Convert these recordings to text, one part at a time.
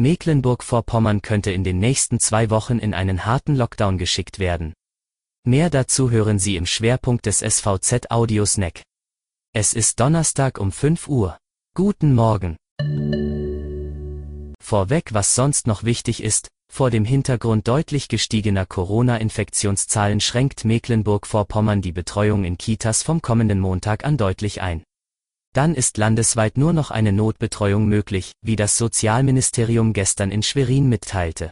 Mecklenburg-Vorpommern könnte in den nächsten zwei Wochen in einen harten Lockdown geschickt werden. Mehr dazu hören Sie im Schwerpunkt des SVZ Audio Snack. Es ist Donnerstag um 5 Uhr. Guten Morgen. Vorweg, was sonst noch wichtig ist, vor dem Hintergrund deutlich gestiegener Corona-Infektionszahlen schränkt Mecklenburg-Vorpommern die Betreuung in Kitas vom kommenden Montag an deutlich ein. Dann ist landesweit nur noch eine Notbetreuung möglich, wie das Sozialministerium gestern in Schwerin mitteilte.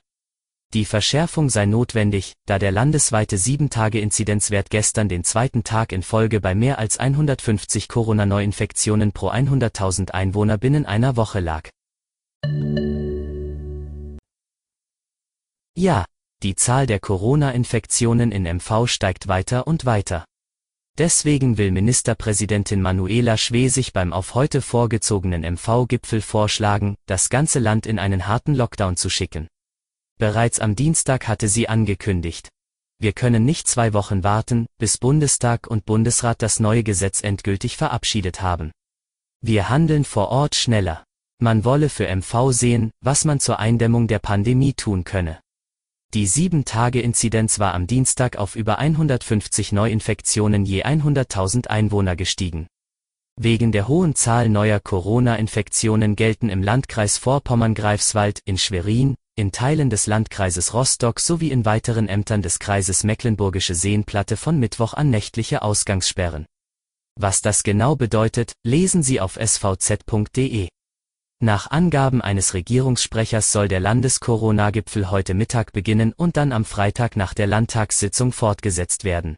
Die Verschärfung sei notwendig, da der landesweite 7-Tage-Inzidenzwert gestern den zweiten Tag in Folge bei mehr als 150 Corona-Neuinfektionen pro 100.000 Einwohner binnen einer Woche lag. Ja, die Zahl der Corona-Infektionen in MV steigt weiter und weiter. Deswegen will Ministerpräsidentin Manuela Schwesig beim auf heute vorgezogenen MV-Gipfel vorschlagen, das ganze Land in einen harten Lockdown zu schicken. Bereits am Dienstag hatte sie angekündigt. Wir können nicht zwei Wochen warten, bis Bundestag und Bundesrat das neue Gesetz endgültig verabschiedet haben. Wir handeln vor Ort schneller. Man wolle für MV sehen, was man zur Eindämmung der Pandemie tun könne. Die 7-Tage-Inzidenz war am Dienstag auf über 150 Neuinfektionen je 100.000 Einwohner gestiegen. Wegen der hohen Zahl neuer Corona-Infektionen gelten im Landkreis Vorpommern-Greifswald, in Schwerin, in Teilen des Landkreises Rostock sowie in weiteren Ämtern des Kreises Mecklenburgische Seenplatte von Mittwoch an nächtliche Ausgangssperren. Was das genau bedeutet, lesen Sie auf svz.de. Nach Angaben eines Regierungssprechers soll der Landes-Corona-Gipfel heute Mittag beginnen und dann am Freitag nach der Landtagssitzung fortgesetzt werden.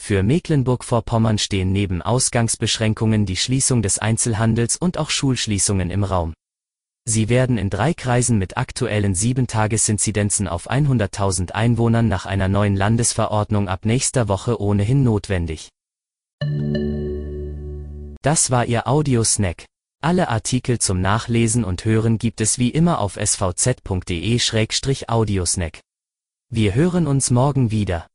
Für Mecklenburg-Vorpommern stehen neben Ausgangsbeschränkungen die Schließung des Einzelhandels und auch Schulschließungen im Raum. Sie werden in drei Kreisen mit aktuellen 7-Tages-Inzidenzen auf 100.000 Einwohnern nach einer neuen Landesverordnung ab nächster Woche ohnehin notwendig. Das war Ihr Audiosnack. Alle Artikel zum Nachlesen und Hören gibt es wie immer auf svz.de-audiosnack. Wir hören uns morgen wieder.